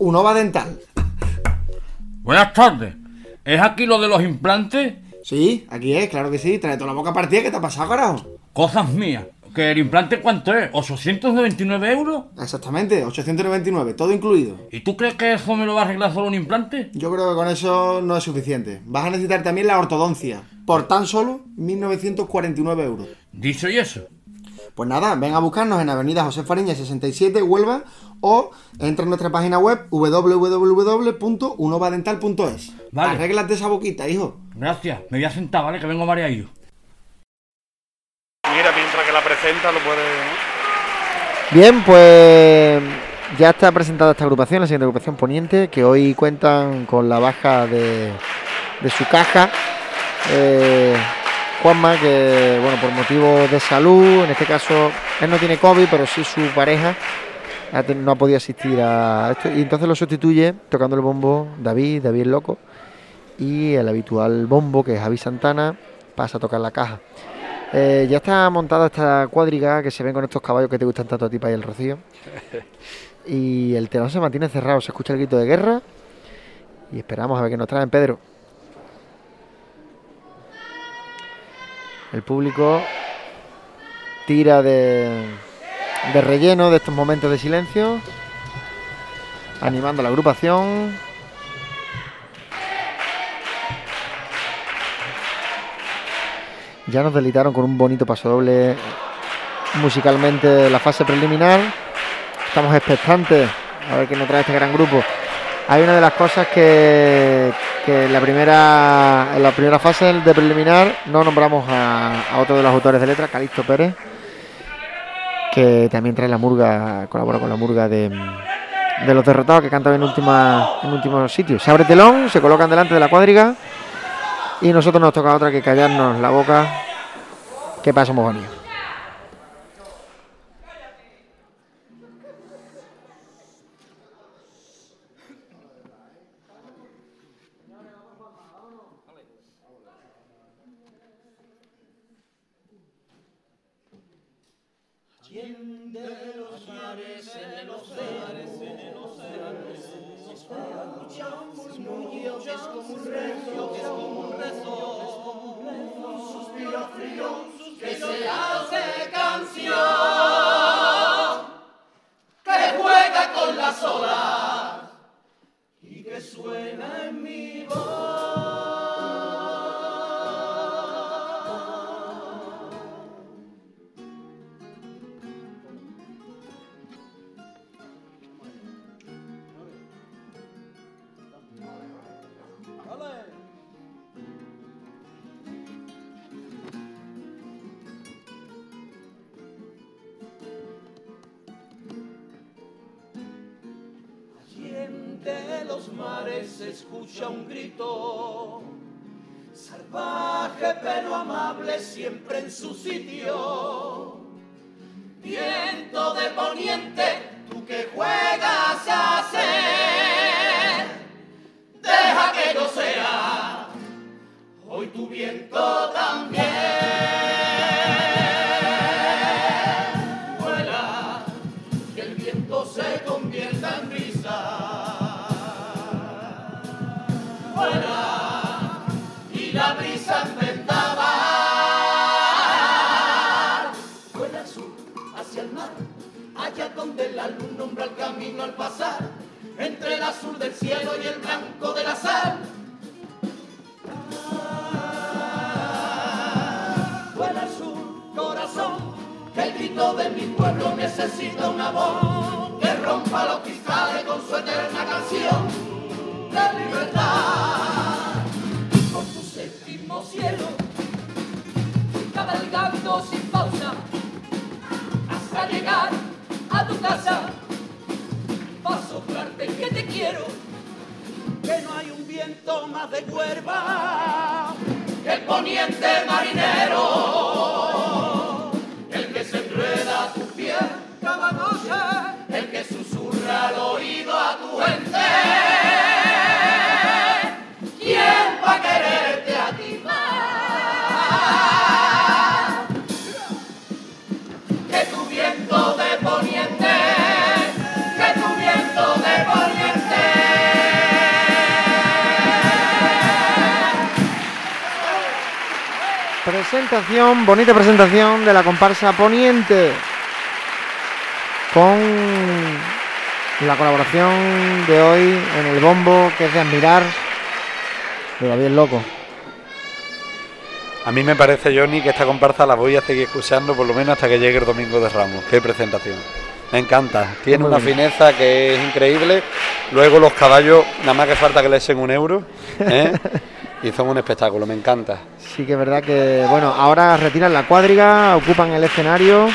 Unova Dental. Buenas tardes. ¿Es aquí lo de los implantes? Sí, aquí es, claro que sí. Trae toda la boca partida. ¿Qué te ha pasado, carajo? Cosas mías. ¿Que el implante cuánto es? ¿899 euros? Exactamente, 899, todo incluido. ¿Y tú crees que eso me lo va a arreglar solo un implante? Yo creo que con eso no es suficiente. Vas a necesitar también la ortodoncia. Por tan solo 1949 euros. Dicho y eso. Pues nada, ven a buscarnos en Avenida José Fariña 67, Huelva, o entra en nuestra página web www.unovadental.es. Vale. Arréglate esa boquita, hijo. Gracias. Me voy a sentar, ¿vale? Que vengo mareado. Mira, mientras que la presenta lo puede... Bien, pues ya está presentada esta agrupación, la siguiente agrupación Poniente, que hoy cuentan con la baja de, de su caja. eh, Juanma, que bueno, por motivos de salud, en este caso él no tiene COVID, pero sí su pareja no ha podido asistir a esto. Y entonces lo sustituye tocando el bombo David, David el Loco, y el habitual bombo, que es Javi Santana, pasa a tocar la caja. Eh, ya está montada esta cuadriga que se ven con estos caballos que te gustan tanto a ti, para el Rocío. Y el telón se mantiene cerrado, se escucha el grito de guerra. Y esperamos a ver qué nos traen, Pedro. El público tira de, relleno de estos momentos de silencio, animando a la agrupación. Ya nos delitaron con un bonito paso doble musicalmente la fase preliminar. Estamos expectantes a ver qué nos trae este gran grupo. Hay una de las cosas que, que en la primera en la primera fase de preliminar no nombramos a, otro de los autores de letra, Calixto Pérez, que también trae la murga, colabora con la murga de, los derrotados que cantan en última en últimos sitios. Se abre telón, se colocan delante de la cuadriga y nosotros nos toca otra que callarnos la boca. ¿Qué pasa, Mogonio? Los mares escucha un grito, salvaje pero amable siempre en su sitio. Viento de poniente, hacia el mar, allá donde la luz nombra el camino al pasar, entre el azul del cielo y el blanco de la sal. Vuela al sur, corazón, que el grito de mi pueblo necesita una voz que rompa los cristales con su eterna canción de libertad. Por séptimo cielo, cabalgando sin hasta llegar a tu casa, para soplarte que te quiero, que no hay un viento más de cuerva que el poniente marinero, el que se enreda a tu piel cada el que susurra al oído a tu gente. Presentación, bonita presentación de la comparsa Poniente. Con la colaboración de hoy en el bombo, que es de admirar. Pero bien loco. A mí me parece, Johnny, que esta comparsa la voy a seguir escuchando por lo menos hasta que llegue el domingo de Ramos. Qué presentación. Me encanta. Tiene Muy una bien. fineza que es increíble. Luego los caballos, nada más que falta que le echen un euro. ¿eh? y son un espectáculo, me encanta. Sí que es verdad que, bueno, ahora retiran la cuadriga, ocupan el escenario,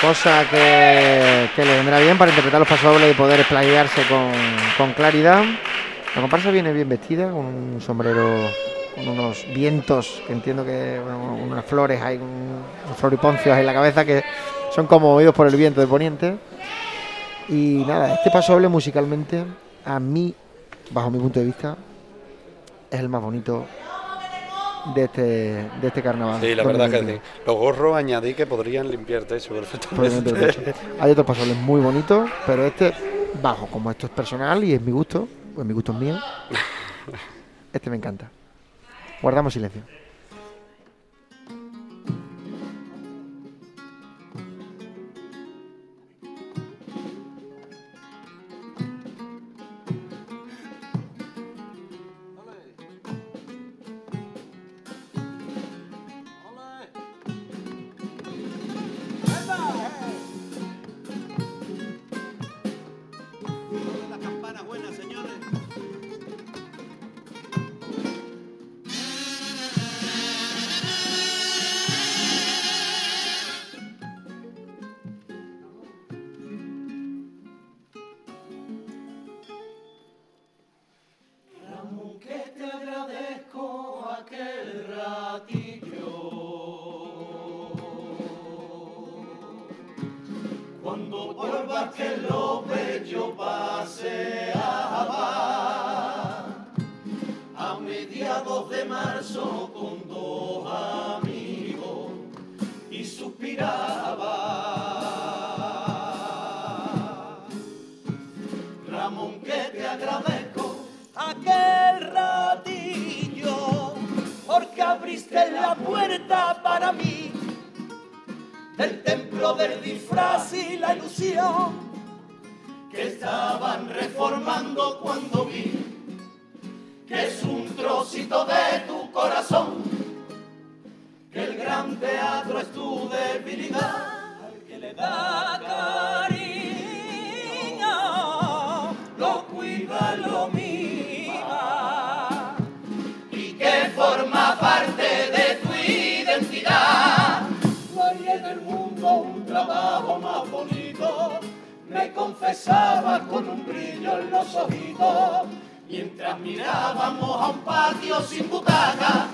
cosa que, que le vendrá bien para interpretar los pasodobles y poder explayarse con, claridad. La comparsa viene bien vestida, con un sombrero, con unos vientos, que entiendo que, unas flores, hay un, unos floriponcios en la cabeza que son como movidos por el viento de poniente. Y nada, este pasodoble musicalmente, a mí, bajo mi punto de vista, es el más bonito de este, de este carnaval. Sí, la verdad que sí. 2021. Los gorros añadí que podrían limpiar techo lo he perfectamente. Hay otros pasoles muy bonitos, pero este, bajo, como esto es personal y es mi gusto, pues mi gusto es mío, este me encanta. Guardamos silencio. Puerta para mí. Del templo del disfraz y la ilusión que estaban reformando cuando vi que es un trocito de tu corazón, que el gran teatro es tu debilidad, al que le da cariño, trabajo más bonito. Me confesaba con un brillo en los ojitos, mientras mirábamos a un patio sin butaca,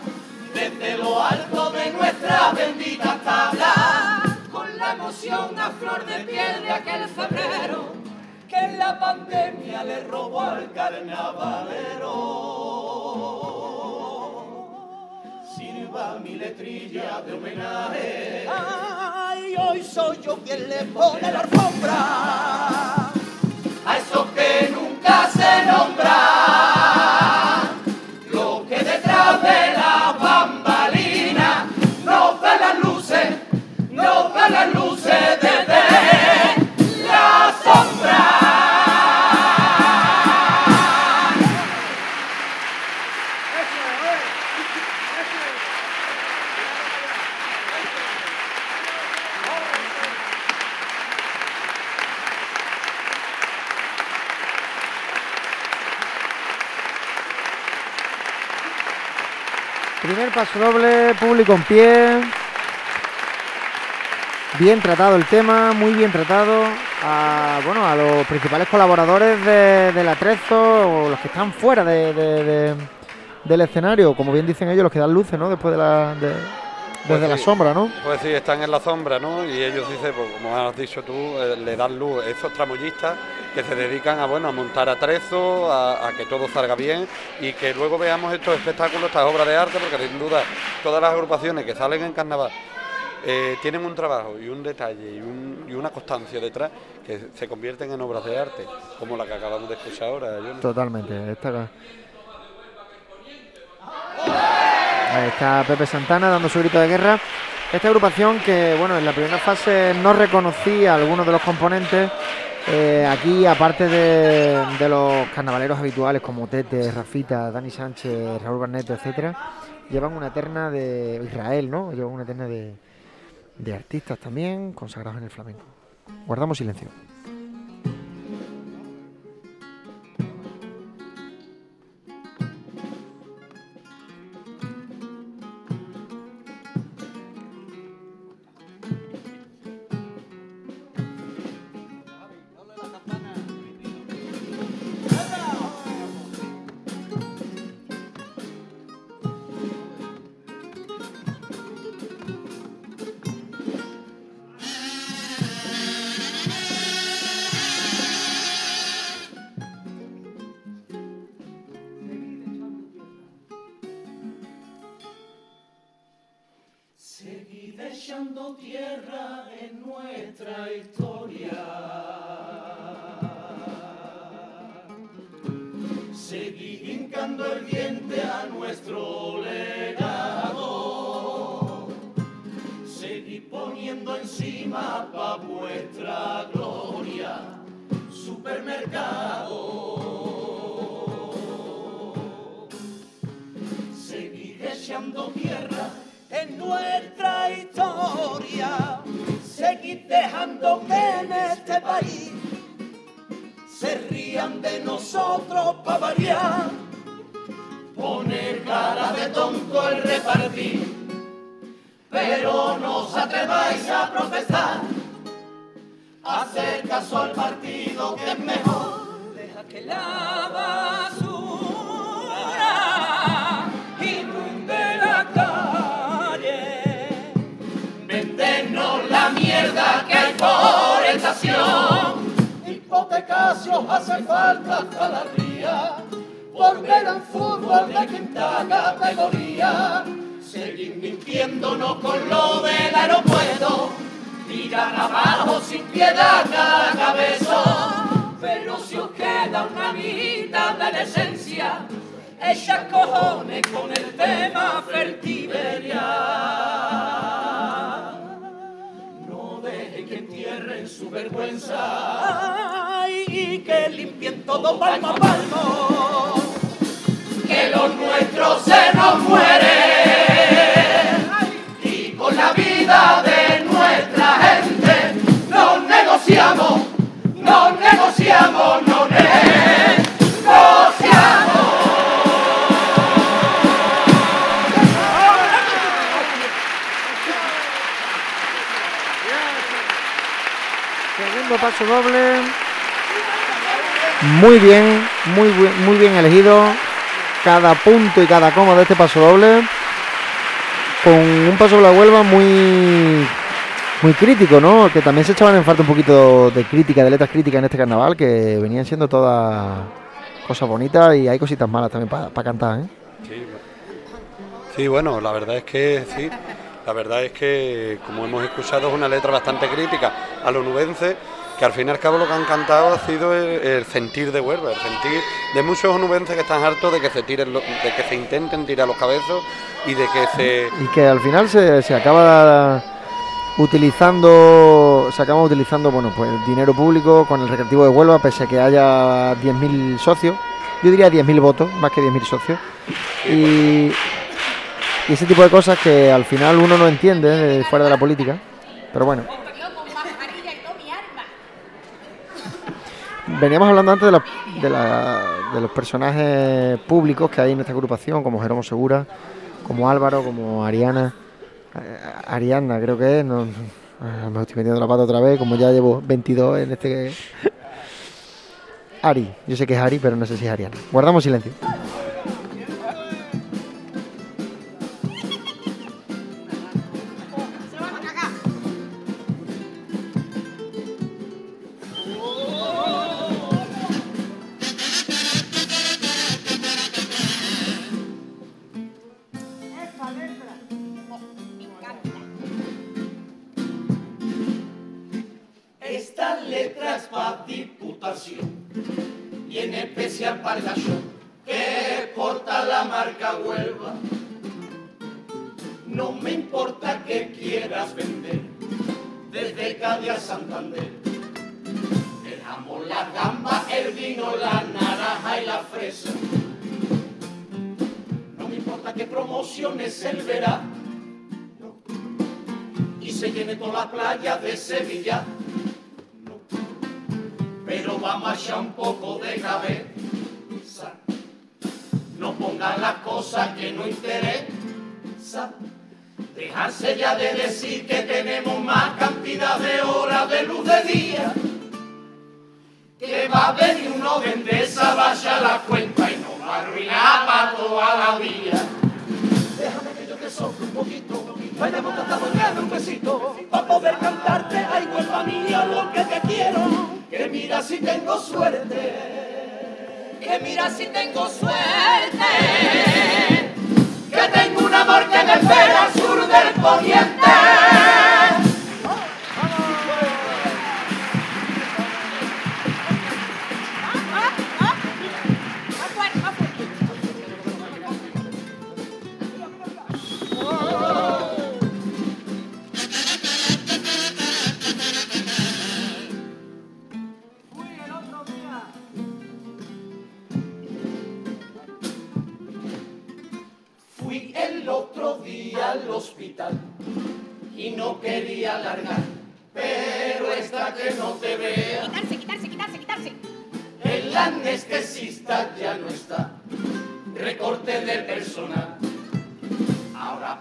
desde lo alto de nuestra bendita tabla, con la emoción a flor de piel de aquel febrero, que la pandemia le robó al carnavalero sirva mi letrilla de homenaje. Ay, hoy soy yo quien le pone la alfombra a esos que nunca se nombran. Doble, público en pie. Bien tratado el tema, muy bien tratado. a, bueno, a los principales colaboradores de, del atrezo o los que están fuera de, de- de- del escenario, como bien dicen ellos, los que dan luces, ¿no? Después de la, desde Pues la sí. sombra, ¿no? Pues sí, están en la sombra, ¿no? Y ellos dicen, pues, como has dicho tú, eh, le dan luz. Esos tramoyistas que se dedican a, bueno, a montar atrezo, a, a que todo salga bien y que luego veamos estos espectáculos, estas obras de arte, porque sin duda todas las agrupaciones que salen en carnaval eh, tienen un trabajo y un detalle y, un- y una constancia detrás que se convierten en obras de arte, como la que acabamos de escuchar ahora. Johnny. Totalmente. Esta... Ahí está Pepe Santana dando su grito de guerra. Esta agrupación que, bueno, en la primera fase no reconocía algunos de los componentes. eh, aquí, aparte de, de los carnavaleros habituales como Tete, Rafita, Dani Sánchez, Raúl Barneto, etcétera, llevan una terna de Israel, ¿no? Llevan una terna de, de artistas también consagrados en el flamenco. Guardamos silencio. Mapa. Pero no os atreváis a profesar. Hacer caso al partido que es mejor. Deja que la basura inunde la calle. Vendernos la mierda que hay por estación. Hipotecasios hace falta cada día. Por ver al fútbol de quinta categoría. Seguir mintiéndonos con lo del aeropuerto. Tiran abajo sin piedad cada cabeza. Pero si os queda una mitad de la esencia, echa cojones con el tema fertiberia. No deje que entierren su vergüenza y que limpien todo palmo a palmo. Que los nuestros se nos mueren de nuestra gente no negociamos, no negociamos, no negociamos. Segundo paso doble. Muy bien, muy, muy bien elegido. Cada punto y cada coma de este paso doble. Con un paso doble a Huelva muy, muy crítico, ¿no? Que también se echaban en falta un poquito de crítica, de letras críticas en este carnaval, que venían siendo todas cosas bonitas y hay cositas malas también para cantar, ¿eh? Sí, Sí, bueno, la verdad es que sí. La verdad es que, como hemos escuchado, es una letra bastante crítica a los nubenses, que al fin y al cabo lo que han cantado ha sido el, el sentir de Huelva, el sentir de muchos onubenses que están hartos de que se tiren, lo- de que se intenten tirar los cabezos y de que se y que al final se, se acaba utilizando se acaba utilizando bueno pues dinero público con el recreativo de Huelva pese a que haya 10.000 socios yo diría 10.000 votos más que 10.000 socios. Y, y ese tipo de cosas que al final uno no entiende eh, fuera de la política pero bueno Veníamos hablando antes de, la- de, la- de los personajes públicos que hay en esta agrupación, como Jeromo Segura, como Álvaro, como Ariana, eh, Ariana creo que es, no, Ah, me estoy metiendo la pata otra vez, como ya llevo 22 en este. Ari, yo sé que es Ari, pero no sé si es Ariana. Guardamos silencio. En especial para el gallo que porta la marca Huelva. No me importa que quieras vender desde Cádiz a Santander. Jamón, la gamba, el vino, la naranja y la fresa. No me importa que promociones el verano y se llene toda la playa de Sevilla pero vamos a un poco de cabeza. No pongan las cosas que no interesa. Dejarse ya de decir que tenemos más cantidad de horas de luz de día. Que va a venir uno de Endesa, vaya la cuenta y nos va a arruinar para toda la vida. Déjame que yo te sople un poquito, vayamos cantando ya un besito, para poder cantarte, ay, vuelva si tengo suerte, que mira si tengo suerte, que tengo un amor que me espera al sur del poniente.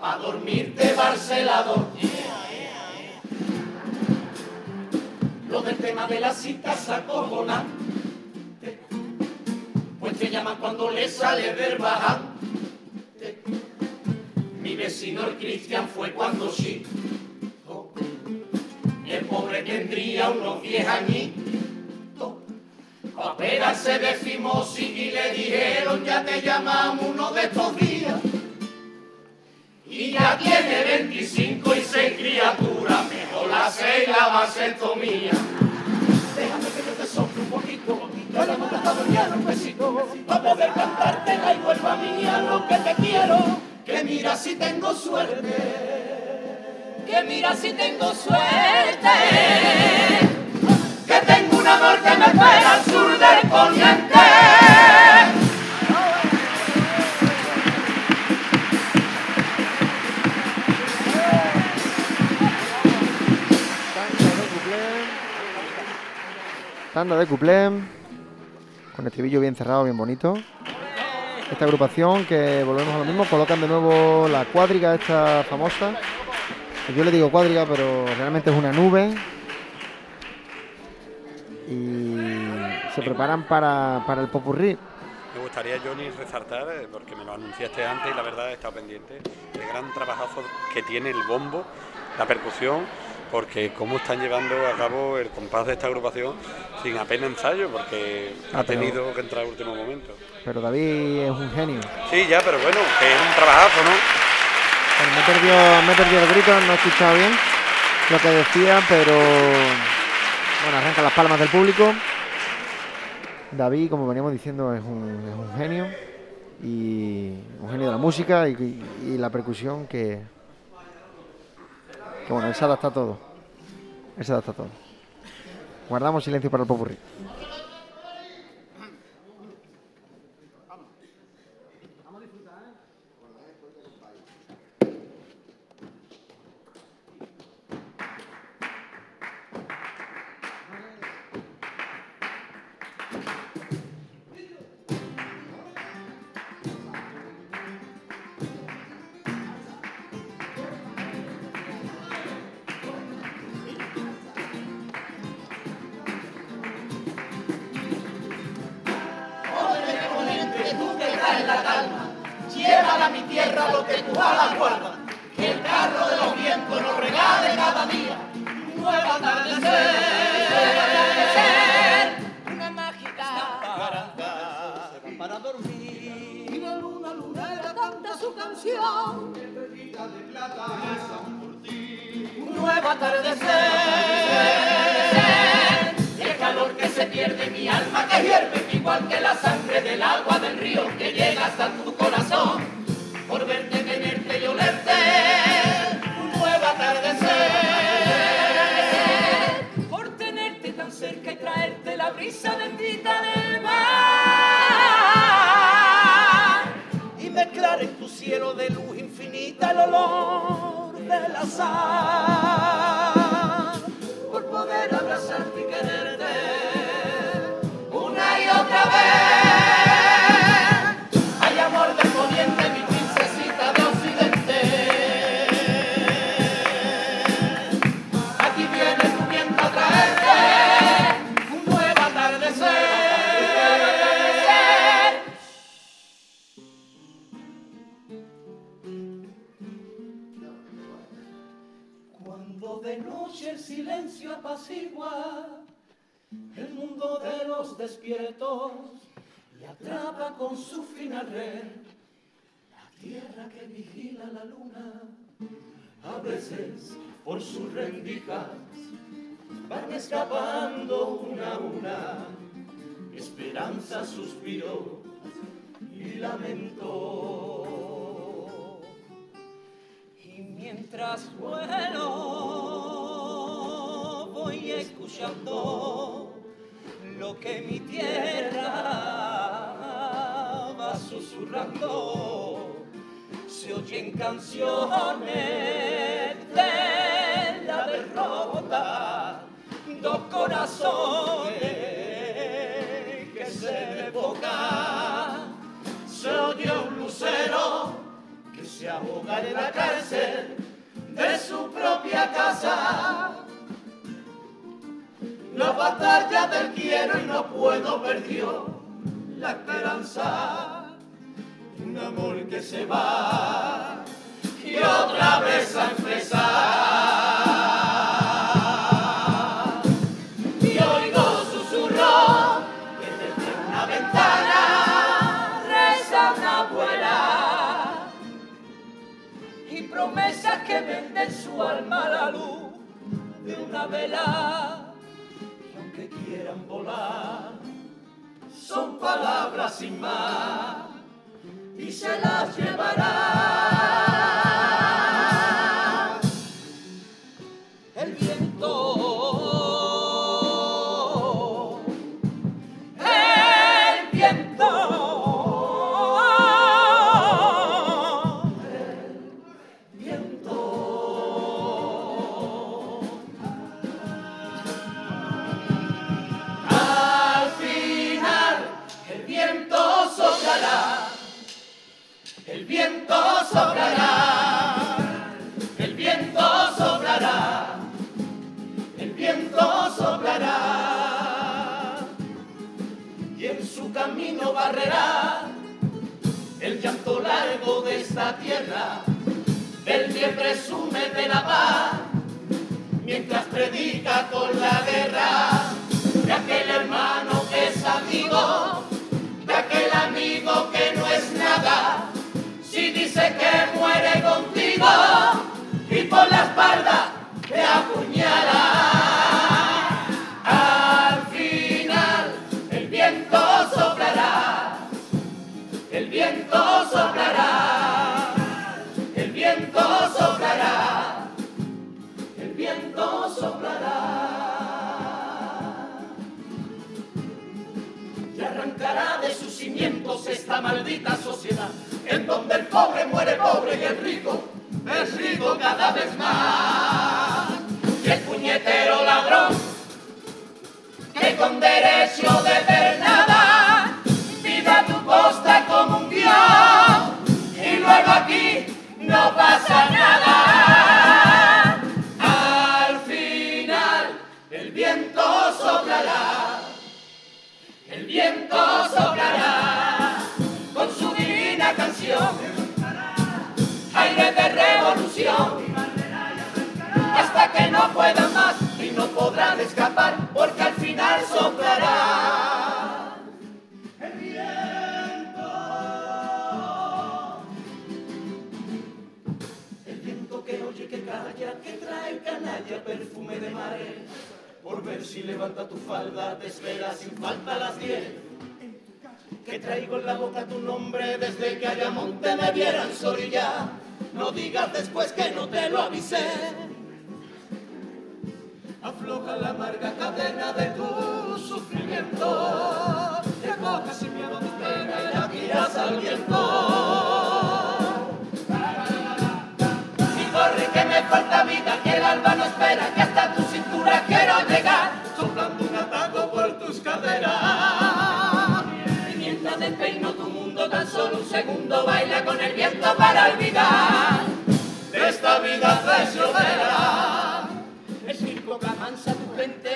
Para dormirte Barcelador. Lo del tema de las citas acojonante, pues te llaman cuando le sale verbal. Mi vecino el Cristian fue cuando sí. El pobre tendría unos diez añitos. Pa' operarse de fimosis y le dijeron ya te llamamos uno de estos días. Y ya tiene 25 y seis criaturas, mejor la seis la vasectomía. Déjame que yo te sople un poquito, yo le hemos cantado ya un besito, para poder cantarte la vuelva mía lo que te quiero, que mira si tengo suerte, que mira si tengo suerte, que tengo un amor que me espera al sur del poniente. Tanda de cuplé. Con el estribillo bien cerrado, bien bonito. Esta agrupación que volvemos a lo mismo, colocan de nuevo la cuadriga esta famosa. Yo le digo cuadriga, pero realmente es una nube. Y se preparan para, para el popurrí. Me gustaría, Johnny, resaltar, eh, porque me lo anunciaste antes y la verdad he estado pendiente, el gran trabajazo que tiene el bombo, la percusión, porque cómo están llevando a cabo el compás de esta agrupación sin apenas ensayo, porque Ah, ha pero- tenido que entrar al último momento. Pero David es un genio. Sí, ya, pero bueno, que es un trabajazo, ¿no? Bueno, me, he perdido, me he perdido el grito, no he escuchado bien lo que decía, pero bueno, arranca las palmas del público. David, como veníamos diciendo, es un, es un genio y un genio de la música y, y la percusión que, bueno, él se adapta a todo. Él se adapta a todo. Guardamos silencio para el popurrí. Día. Nueva atardecer, una mágica para dormir. y la luna lunera canta su canción. Un nuevo atardecer, el calor que se pierde, mi alma que hierve, igual que la sangre del agua del río que llega hasta tu corazón, brisa bendita del mar. y mezclar en tu cielo de luz infinita el olor de la sal, por poder abrazarte y quererte una y otra vez. De los despiertos y atrapa con su fina red la tierra que vigila la luna. A veces por sus rendijas van escapando una a una esperanza, suspiro y lamento. Y mientras vuelo voy escuchando que mi tierra va susurrando. Se oyen canciones de la derrota, dos corazones que se evocan. Se oye un lucero que se ahoga en la cárcel de su propia casa. La batalla del quiero y no puedo perdió la esperanza. Un amor que se va y otra vez a empezar. Y oigo susurro que desde una ventana reza una abuela y promesas que venden su alma a la luz de una vela. Aunque quieran volar, son palabras sin más y se las llevará. Camino barrerá el llanto largo de esta tierra, del que presume de la paz mientras predica con la guerra de aquel hermano que es amigo, de aquel amigo que no es nada. Si dice que muere contigo y por la espalda te apuñala. De sus cimientos esta maldita sociedad en donde el pobre muere pobre y el rico es rico cada vez más. Y el puñetero ladrón que con derecho de ver canalla, perfume de mare, por ver si levanta tu falda, te espera sin falta las diez que traigo en la boca tu nombre desde que allá monte me vieran sorilla. No digas después que no te lo avisé. Afloja la amarga cadena de tu sufrimiento. Falta vida, que el alba no espera, que hasta tu cintura quiero llegar, soplando un ataco por tus caderas. Despeino tu mundo tan solo un segundo baila con el viento para olvidar. De esta vida traicionera. El circo que amansa tu gente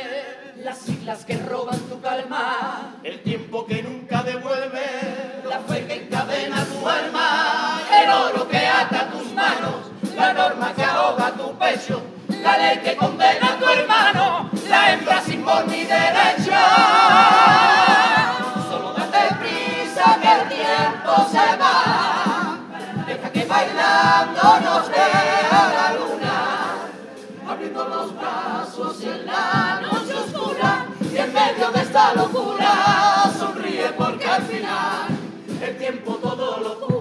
las siglas que roban tu calma. El tiempo que nunca norma que ahoga tu pecho la ley que condena a tu hermano la hembra sin voz ni derecho que el tiempo se va. Deja que bailando nos vea la luna, abriendo los brazos en la noche oscura. Y en medio de esta locura sonríe porque al final el tiempo todo lo cura.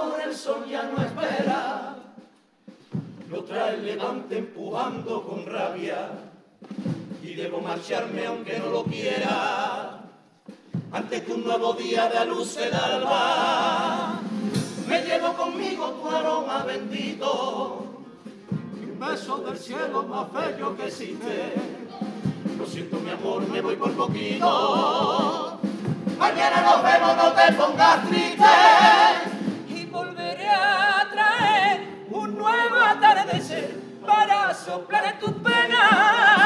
Amor, el sol ya no espera. Lo trae el levante empujando con rabia y debo marcharme aunque no lo quiera. Antes que un nuevo día de luz el alba, me llevo conmigo tu aroma bendito un beso del cielo más bello que existe. Lo siento mi amor, me voy por poquito. Mañana nos vemos, no te pongas triste. Para soplar en